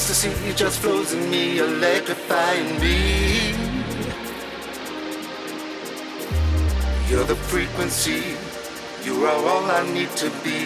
ecstasy just flows in me, electrifying me. You're the frequency, you are all I need to be.